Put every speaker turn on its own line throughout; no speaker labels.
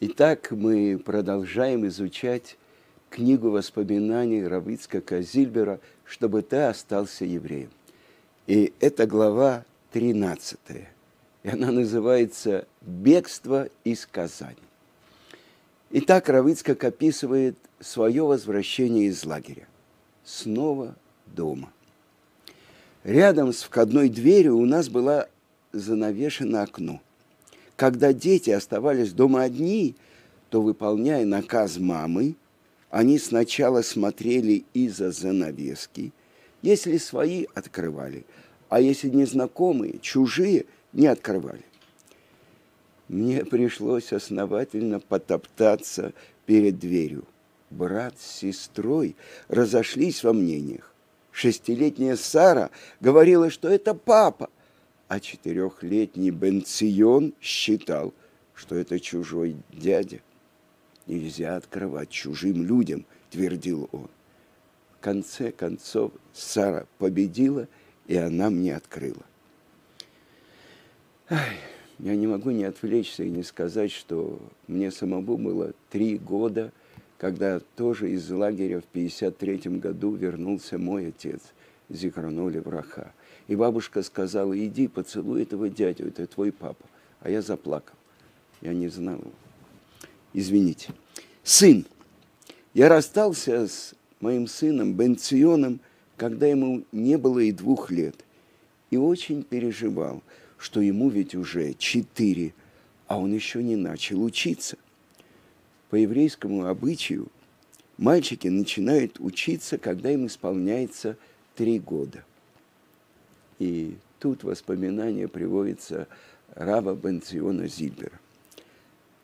Итак, мы продолжаем изучать книгу воспоминаний Равицкака Зильбера «Чтобы ты остался евреем». И это глава 13, и она называется «Бегство из Казани». Итак, Равицкак описывает свое возвращение из лагеря. Снова дома. Рядом с входной дверью у нас было занавешено окно. Когда дети оставались дома одни, то, выполняя наказ мамы, они сначала смотрели из-за занавески, если свои открывали, а если незнакомые, чужие, не открывали. Мне пришлось основательно потоптаться перед дверью. Брат с сестрой разошлись во мнениях. Шестилетняя Сара говорила, что это папа, а четырехлетний Бенцион считал, что это чужой дядя. Нельзя открывать чужим людям, твердил он. В конце концов Сара победила, и она мне открыла. Ай, я не могу не отвлечься и не сказать, что мне самому было три года, когда тоже из лагеря в 53 году вернулся мой отец, Зихраноли Враха. И бабушка сказала, иди поцелуй этого дядю, это твой папа. А я заплакал. Я не знал Извините. Сын. Я расстался с моим сыном Бенционом, когда ему не было и двух лет. И очень переживал, что ему ведь уже четыре, а он еще не начал учиться. По еврейскому обычаю мальчики начинают учиться, когда им исполняется три года – и тут воспоминание приводится раба Бенциона Зильбера.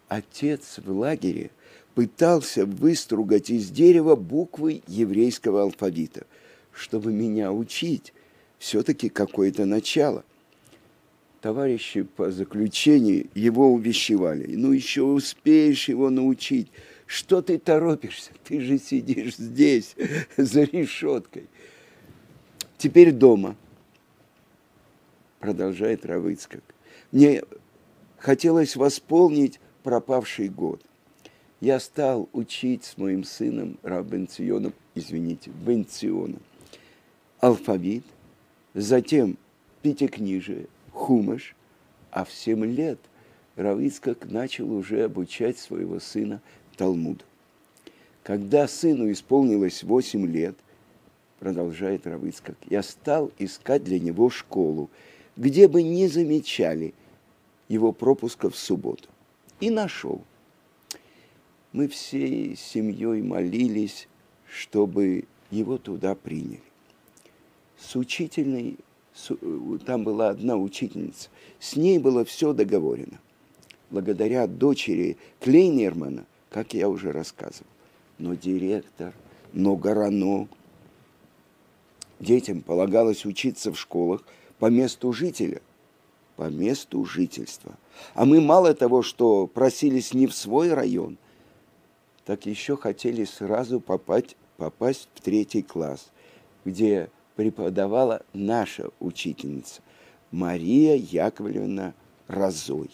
Отец в лагере пытался выстругать из дерева буквы еврейского алфавита, чтобы меня учить, все-таки какое-то начало. Товарищи по заключению его увещевали. Ну, еще успеешь его научить. Что ты торопишься? Ты же сидишь здесь, за решеткой. Теперь дома – продолжает Равыцкак. Мне хотелось восполнить пропавший год. Я стал учить с моим сыном Рабенционом, извините, Бенционом, алфавит, затем пятикнижие, хумаш, а в семь лет Равицкак начал уже обучать своего сына Талмуду. Когда сыну исполнилось восемь лет, продолжает Равицкак, я стал искать для него школу – где бы не замечали его пропуска в субботу. И нашел. Мы всей семьей молились, чтобы его туда приняли. С учительной, там была одна учительница, с ней было все договорено. Благодаря дочери Клейнермана, как я уже рассказывал. Но директор, но Горано, детям полагалось учиться в школах – по месту жителя, по месту жительства. А мы мало того, что просились не в свой район, так еще хотели сразу попасть, попасть в третий класс, где преподавала наша учительница Мария Яковлевна Разой.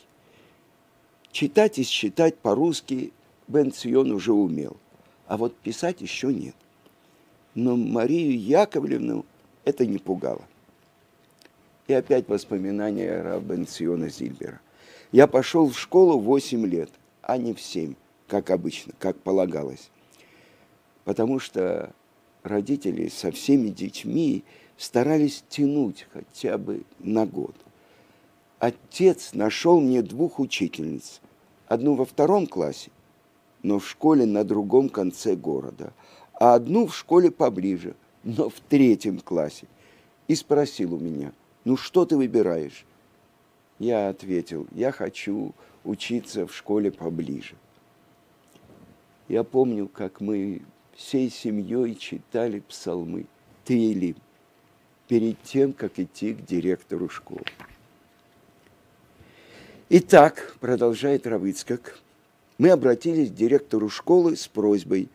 Читать и считать по-русски Бен Цион уже умел, а вот писать еще нет. Но Марию Яковлевну это не пугало. И опять воспоминания Рабенциона Зильбера. Я пошел в школу в 8 лет, а не в 7, как обычно, как полагалось. Потому что родители со всеми детьми старались тянуть хотя бы на год. Отец нашел мне двух учительниц. Одну во втором классе, но в школе на другом конце города, а одну в школе поближе, но в третьем классе. И спросил у меня – ну что ты выбираешь? Я ответил, я хочу учиться в школе поближе. Я помню, как мы всей семьей читали псалмы Тейлим перед тем, как идти к директору школы. Итак, продолжает Равыцкак, мы обратились к директору школы с просьбой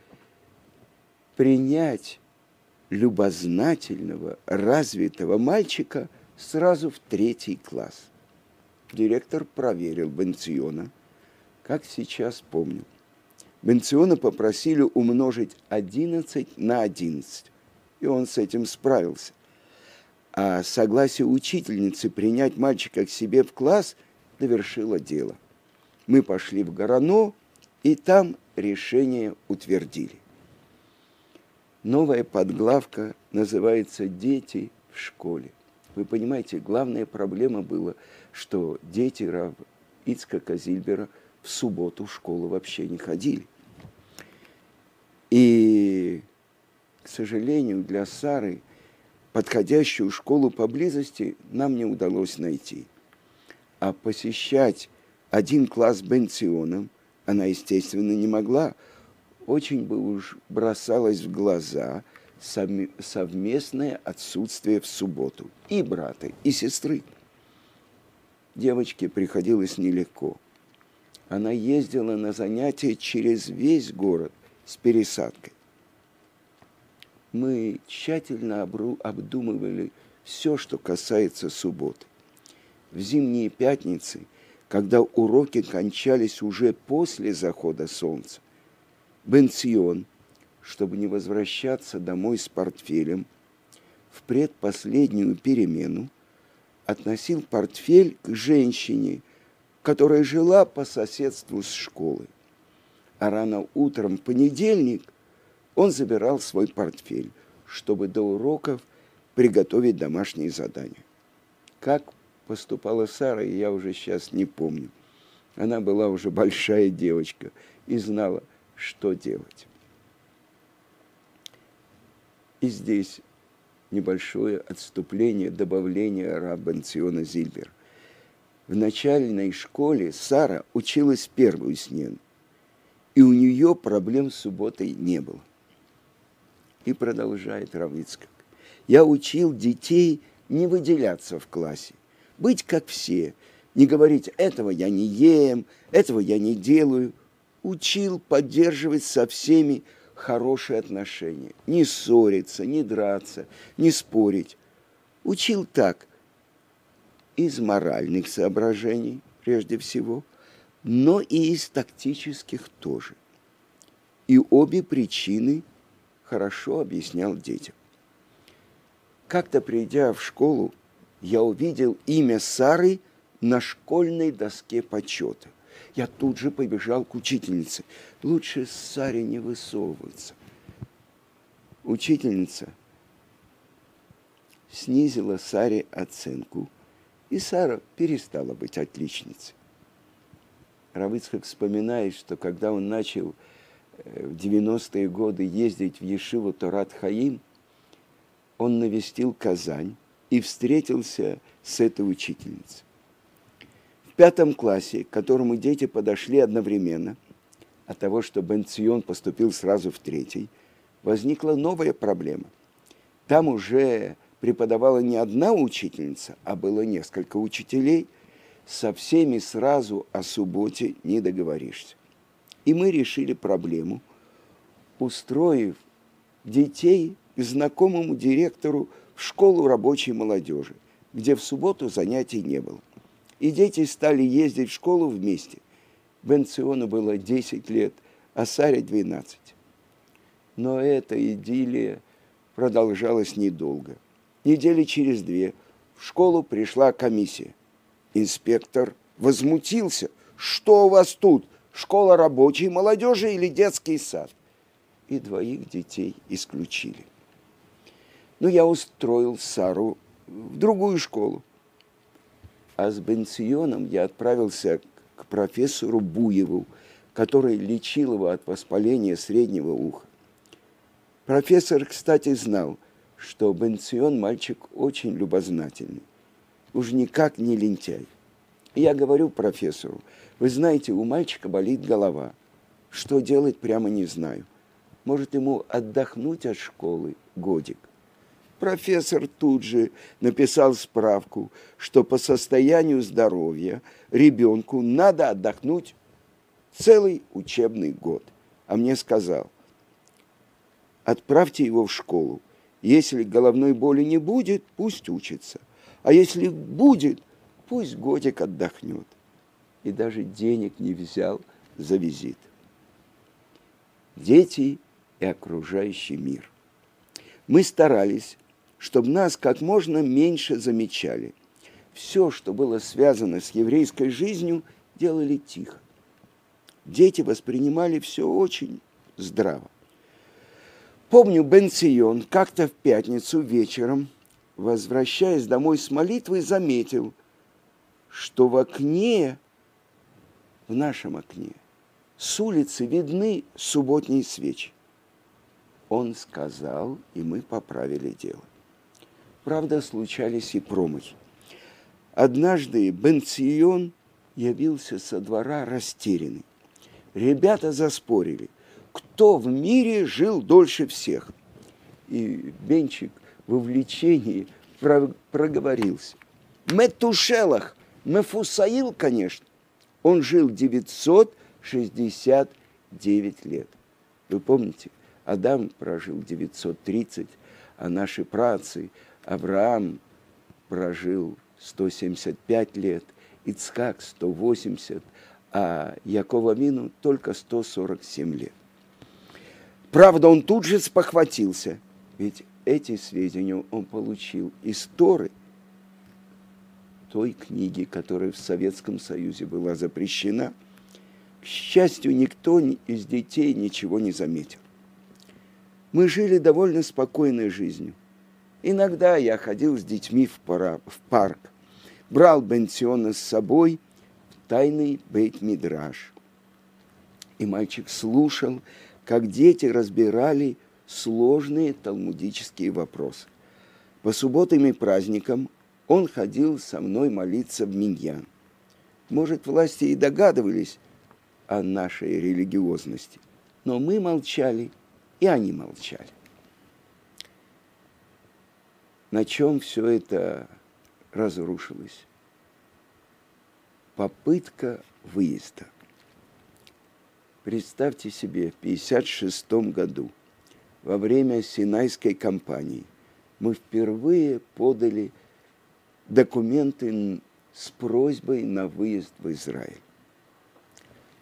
принять любознательного, развитого мальчика – сразу в третий класс. Директор проверил Бенциона, как сейчас помню. Бенциона попросили умножить 11 на 11, и он с этим справился. А согласие учительницы принять мальчика к себе в класс довершило дело. Мы пошли в Горано, и там решение утвердили. Новая подглавка называется «Дети в школе». Вы понимаете, главная проблема была, что дети Рав Ицкака Зильбера в субботу в школу вообще не ходили. И, к сожалению, для Сары подходящую школу поблизости нам не удалось найти. А посещать один класс Бенционом она, естественно, не могла. Очень бы уж бросалось в глаза совместное отсутствие в субботу и брата, и сестры. Девочке приходилось нелегко. Она ездила на занятия через весь город, с пересадкой. Мы тщательно обдумывали все, что касается субботы. В зимние пятницы, когда уроки кончались уже после захода солнца, Бенцион, чтобы не возвращаться домой с портфелем, в предпоследнюю перемену относил портфель к женщине, которая жила по соседству с школой а рано утром понедельник он забирал свой портфель, чтобы до уроков приготовить домашние задания. Как поступала Сара, я уже сейчас не помню. Она была уже большая девочка и знала, что делать. И здесь небольшое отступление, добавление Раббанциона Зильбер. В начальной школе Сара училась первую смену и у нее проблем с субботой не было. И продолжает Равицкак. Я учил детей не выделяться в классе, быть как все, не говорить «этого я не ем», «этого я не делаю». Учил поддерживать со всеми хорошие отношения, не ссориться, не драться, не спорить. Учил так, из моральных соображений прежде всего – но и из тактических тоже. И обе причины хорошо объяснял детям. Как-то придя в школу, я увидел имя Сары на школьной доске почета. Я тут же побежал к учительнице. Лучше Саре не высовываться. Учительница снизила Саре оценку, и Сара перестала быть отличницей. Равыцхак вспоминает, что когда он начал э, в 90-е годы ездить в Ешиву Торат Хаим, он навестил Казань и встретился с этой учительницей. Пятом классе, к которому дети подошли одновременно, от того, что Бенцион поступил сразу в третий, возникла новая проблема. Там уже преподавала не одна учительница, а было несколько учителей – со всеми сразу о субботе не договоришься. И мы решили проблему, устроив детей к знакомому директору в школу рабочей молодежи, где в субботу занятий не было. И дети стали ездить в школу вместе. Бенциону было 10 лет, а Саре 12. Но эта идиллия продолжалась недолго. Недели через две в школу пришла комиссия. Инспектор возмутился. Что у вас тут? Школа рабочей молодежи или детский сад? И двоих детей исключили. Но я устроил Сару в другую школу. А с Бенционом я отправился к профессору Буеву, который лечил его от воспаления среднего уха. Профессор, кстати, знал, что Бенцион мальчик очень любознательный уж никак не лентяй. Я говорю профессору, вы знаете, у мальчика болит голова. Что делать, прямо не знаю. Может, ему отдохнуть от школы годик. Профессор тут же написал справку, что по состоянию здоровья ребенку надо отдохнуть целый учебный год. А мне сказал, отправьте его в школу. Если головной боли не будет, пусть учится. А если будет, пусть годик отдохнет. И даже денег не взял за визит. Дети и окружающий мир. Мы старались, чтобы нас как можно меньше замечали. Все, что было связано с еврейской жизнью, делали тихо. Дети воспринимали все очень здраво. Помню, Бен Цион как-то в пятницу вечером, возвращаясь домой с молитвы, заметил, что в окне, в нашем окне, с улицы видны субботние свечи. Он сказал, и мы поправили дело. Правда, случались и промахи. Однажды Бен Цион явился со двора растерянный. Ребята заспорили, кто в мире жил дольше всех. И Бенчик в увлечении проговорился. Метушелах, Мефусаил, конечно. Он жил 969 лет. Вы помните, Адам прожил 930, а наши працы Авраам прожил 175 лет, Ицхак 180, а Якова Мину только 147 лет. Правда, он тут же спохватился, ведь эти сведения он получил из Торы, той книги, которая в Советском Союзе была запрещена. К счастью, никто из детей ничего не заметил. Мы жили довольно спокойной жизнью. Иногда я ходил с детьми в, пара, в парк, брал Бенциона с собой в тайный бейт-мидраж. И мальчик слушал, как дети разбирали сложные талмудические вопросы. По субботам и праздникам он ходил со мной молиться в Миньян. Может, власти и догадывались о нашей религиозности, но мы молчали, и они молчали. На чем все это разрушилось? Попытка выезда. Представьте себе, в 1956 году, во время Синайской кампании, мы впервые подали документы с просьбой на выезд в Израиль.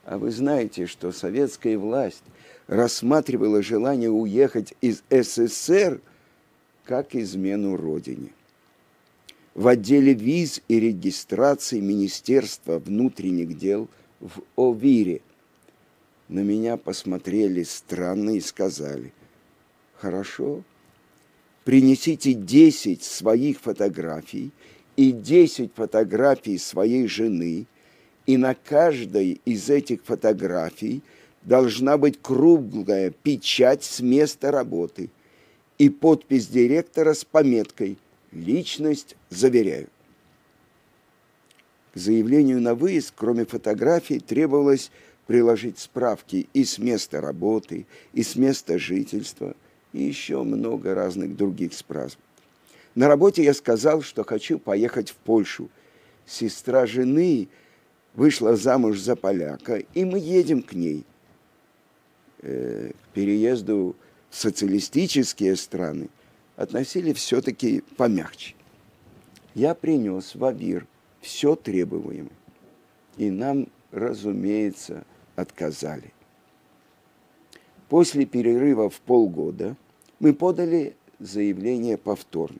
А вы знаете, что советская власть рассматривала желание уехать из СССР как измену Родине. В отделе виз и регистрации Министерства внутренних дел в Овире на меня посмотрели странно и сказали, хорошо, принесите 10 своих фотографий и 10 фотографий своей жены, и на каждой из этих фотографий должна быть круглая печать с места работы – и подпись директора с пометкой «Личность заверяю». К заявлению на выезд, кроме фотографий, требовалось приложить справки и с места работы, и с места жительства, и еще много разных других справок. На работе я сказал, что хочу поехать в Польшу. Сестра жены вышла замуж за поляка, и мы едем к ней. Э, к переезду социалистические страны относили все-таки помягче. Я принес в Авир все требуемое. И нам, разумеется, отказали. После перерыва в полгода мы подали заявление повторно.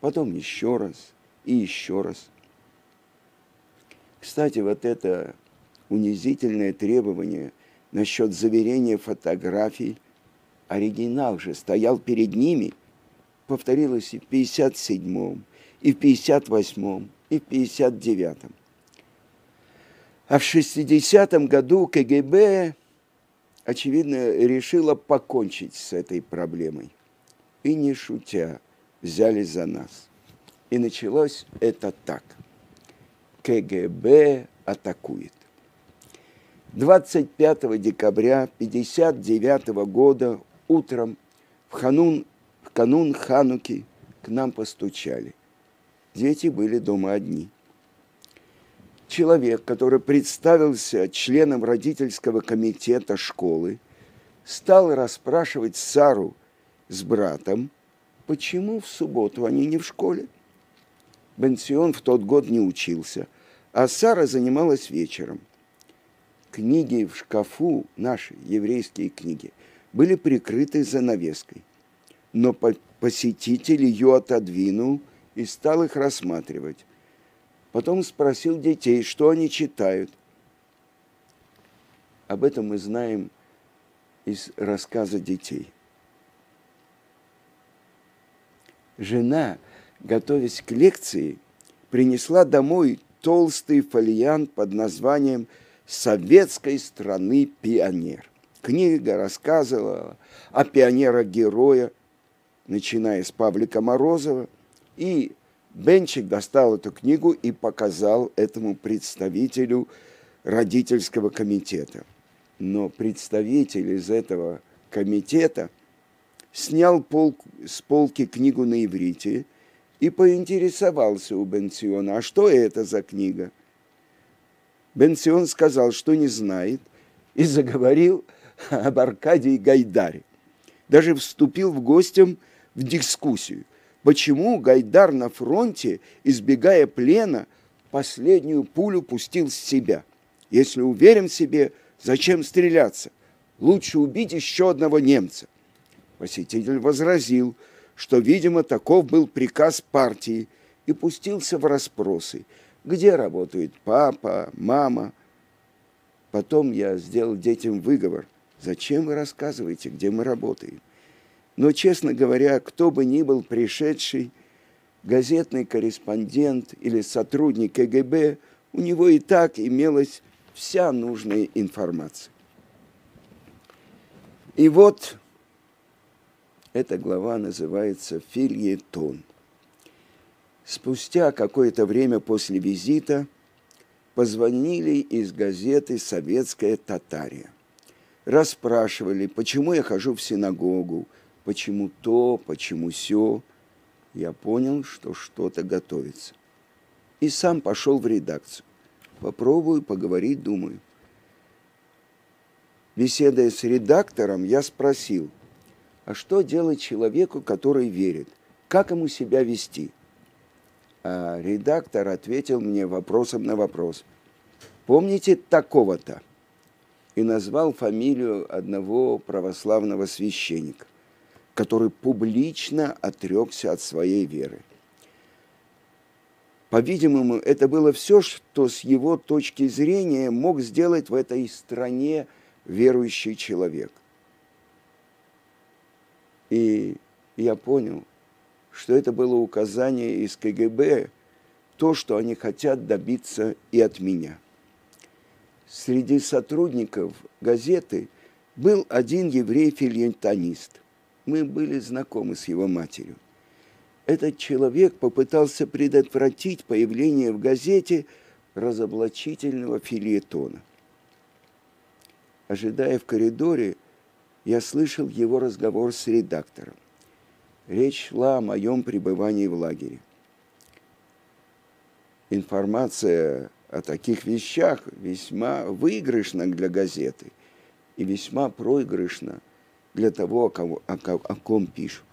Потом еще раз и еще раз. Кстати, вот это унизительное требование насчет заверения фотографий оригинал же стоял перед ними, повторилось и в 57-м, и в 58-м, и в 59-м. А в 60-м году КГБ, очевидно, решила покончить с этой проблемой. И не шутя, взялись за нас. И началось это так. КГБ атакует. 25 декабря 1959 года утром в, ханун, в канун Хануки к нам постучали. Дети были дома одни. Человек, который представился членом родительского комитета школы, стал расспрашивать Сару с братом, почему в субботу они не в школе. Бенсион в тот год не учился, а Сара занималась вечером. Книги в шкафу, наши еврейские книги, были прикрыты занавеской. Но посетитель ее отодвинул и стал их рассматривать. Потом спросил детей, что они читают. Об этом мы знаем из рассказа детей. Жена, готовясь к лекции, принесла домой толстый фолиант под названием «Советской страны пионер». Книга рассказывала о пионерах-героя, начиная с Павлика Морозова, и Бенчик достал эту книгу и показал этому представителю родительского комитета. Но представитель из этого комитета снял пол, с полки книгу на иврите и поинтересовался у Бенсиона, а что это за книга? Бенсион сказал, что не знает, и заговорил об Аркадии Гайдаре. Даже вступил в гостям в дискуссию, почему Гайдар на фронте, избегая плена, последнюю пулю пустил с себя. Если уверен в себе, зачем стреляться? Лучше убить еще одного немца. Посетитель возразил, что, видимо, таков был приказ партии, и пустился в расспросы, где работает папа, мама. Потом я сделал детям выговор. Зачем вы рассказываете, где мы работаем? Но, честно говоря, кто бы ни был пришедший, газетный корреспондент или сотрудник КГБ, у него и так имелась вся нужная информация. И вот эта глава называется «Фильетон». Спустя какое-то время после визита позвонили из газеты «Советская Татария». Расспрашивали, почему я хожу в синагогу, почему то, почему все. Я понял, что что-то готовится. И сам пошел в редакцию. Попробую поговорить, думаю. Беседуя с редактором, я спросил, а что делать человеку, который верит? Как ему себя вести? А редактор ответил мне вопросом на вопрос. Помните такого-то? И назвал фамилию одного православного священника который публично отрекся от своей веры. По-видимому, это было все, что с его точки зрения мог сделать в этой стране верующий человек. И я понял, что это было указание из КГБ, то, что они хотят добиться и от меня. Среди сотрудников газеты был один еврей-филентонист – мы были знакомы с его матерью. Этот человек попытался предотвратить появление в газете разоблачительного филиетона. Ожидая в коридоре, я слышал его разговор с редактором. Речь шла о моем пребывании в лагере. Информация о таких вещах весьма выигрышна для газеты и весьма проигрышна для того, о ком, о, о ком пишут.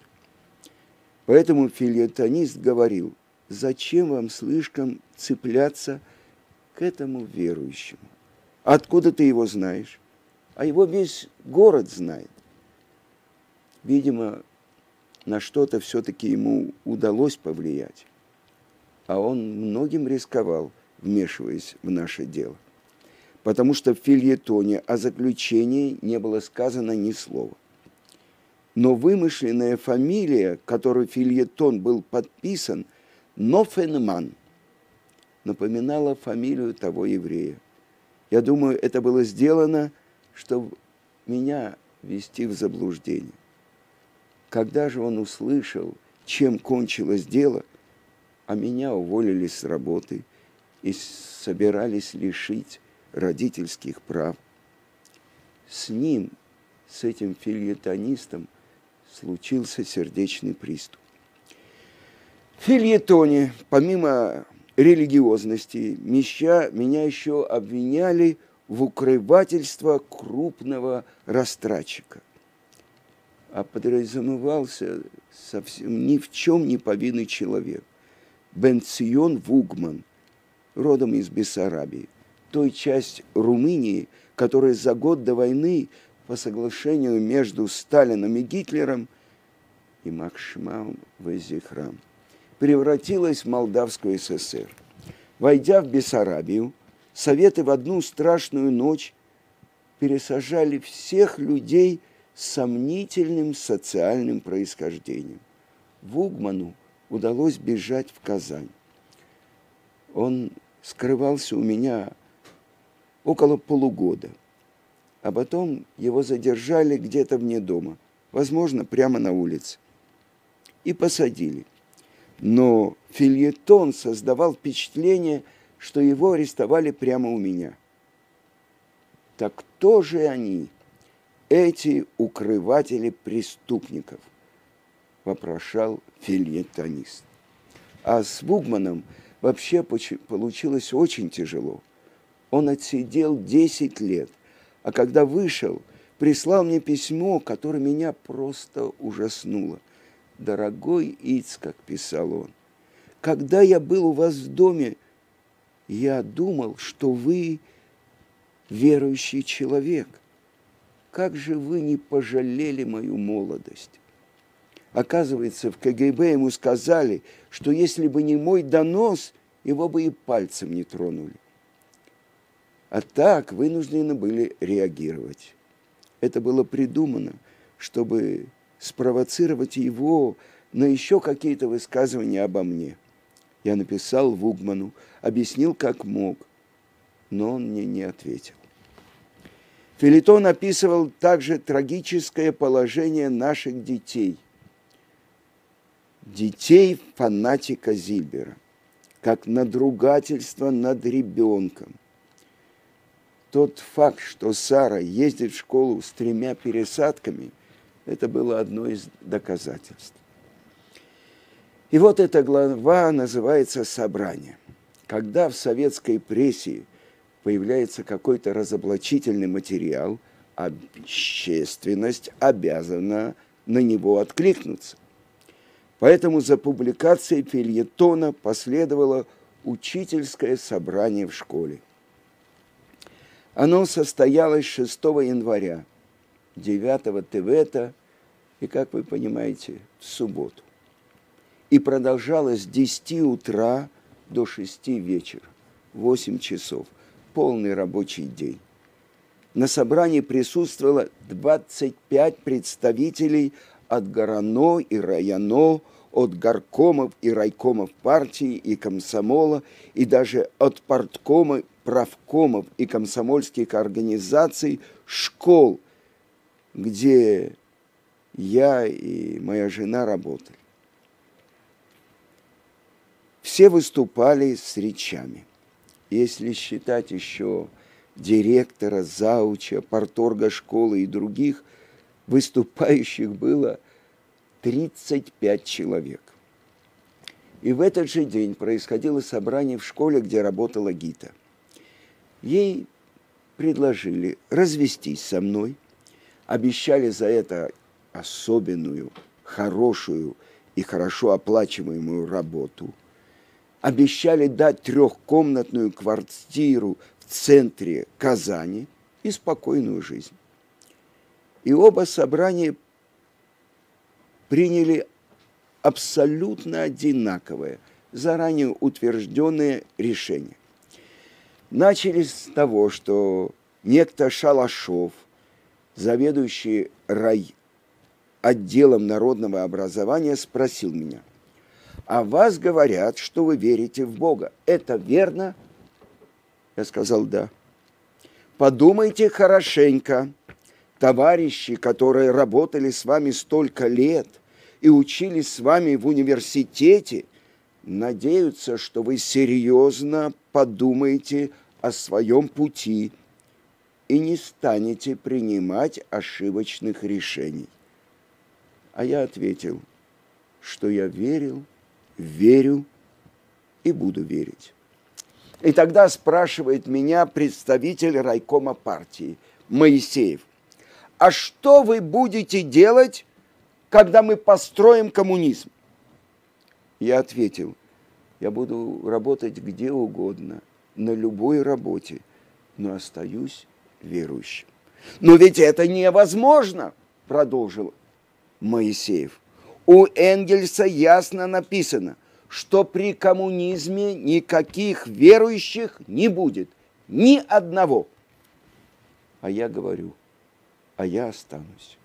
Поэтому филетонист говорил, зачем вам слишком цепляться к этому верующему? Откуда ты его знаешь? А его весь город знает. Видимо, на что-то все-таки ему удалось повлиять. А он многим рисковал, вмешиваясь в наше дело. Потому что в фильетоне о заключении не было сказано ни слова но вымышленная фамилия, которой фильетон был подписан, Нофенман, напоминала фамилию того еврея. Я думаю, это было сделано, чтобы меня ввести в заблуждение. Когда же он услышал, чем кончилось дело, а меня уволили с работы и собирались лишить родительских прав, с ним, с этим фильетонистом, случился сердечный приступ. В фильетоне, помимо религиозности, меща, меня еще обвиняли в укрывательство крупного растратчика. А подразумевался совсем ни в чем не повинный человек. Бенцион Вугман, родом из Бессарабии, той часть Румынии, которая за год до войны по соглашению между Сталином и Гитлером и Макшмам Везихрам превратилась в Молдавскую ССР. Войдя в Бессарабию, Советы в одну страшную ночь пересажали всех людей с сомнительным социальным происхождением. Вугману удалось бежать в Казань. Он скрывался у меня около полугода, а потом его задержали где-то вне дома, возможно, прямо на улице, и посадили. Но фильетон создавал впечатление, что его арестовали прямо у меня. Так кто же они, эти укрыватели преступников? Вопрошал фильетонист. А с Вугманом вообще получилось очень тяжело. Он отсидел 10 лет, а когда вышел, прислал мне письмо, которое меня просто ужаснуло. «Дорогой Ицкак», – писал он, – «когда я был у вас в доме, я думал, что вы верующий человек. Как же вы не пожалели мою молодость? Оказывается, в КГБ ему сказали, что если бы не мой донос, его бы и пальцем не тронули. А так вынуждены были реагировать. Это было придумано, чтобы спровоцировать его на еще какие-то высказывания обо мне. Я написал Вугману, объяснил, как мог, но он мне не ответил. Филитон описывал также трагическое положение наших детей. Детей фанатика Зильбера, как надругательство над ребенком. Тот факт, что Сара ездит в школу с тремя пересадками, это было одно из доказательств. И вот эта глава называется «Собрание». Когда в советской прессе появляется какой-то разоблачительный материал, общественность обязана на него откликнуться. Поэтому за публикацией фильетона последовало учительское собрание в школе. Оно состоялось 6 января, 9 Тевета и, как вы понимаете, в субботу и продолжалось с 10 утра до 6 вечера, 8 часов, полный рабочий день. На собрании присутствовало 25 представителей от Горано и Районо, от горкомов и райкомов партии и комсомола, и даже от парткома, правкомов и комсомольских организаций, школ, где я и моя жена работали все выступали с речами. Если считать еще директора, зауча, порторга школы и других, выступающих было 35 человек. И в этот же день происходило собрание в школе, где работала Гита. Ей предложили развестись со мной, обещали за это особенную, хорошую и хорошо оплачиваемую работу – обещали дать трехкомнатную квартиру в центре Казани и спокойную жизнь. И оба собрания приняли абсолютно одинаковое, заранее утвержденное решение. Начали с того, что некто Шалашов, заведующий рай отделом народного образования, спросил меня – а вас говорят, что вы верите в Бога. Это верно? Я сказал, да. Подумайте хорошенько. Товарищи, которые работали с вами столько лет и учились с вами в университете, надеются, что вы серьезно подумаете о своем пути и не станете принимать ошибочных решений. А я ответил, что я верил – верю и буду верить. И тогда спрашивает меня представитель райкома партии Моисеев, а что вы будете делать, когда мы построим коммунизм? Я ответил, я буду работать где угодно, на любой работе, но остаюсь верующим. Но ведь это невозможно, продолжил Моисеев. У Энгельса ясно написано, что при коммунизме никаких верующих не будет, ни одного. А я говорю, а я останусь.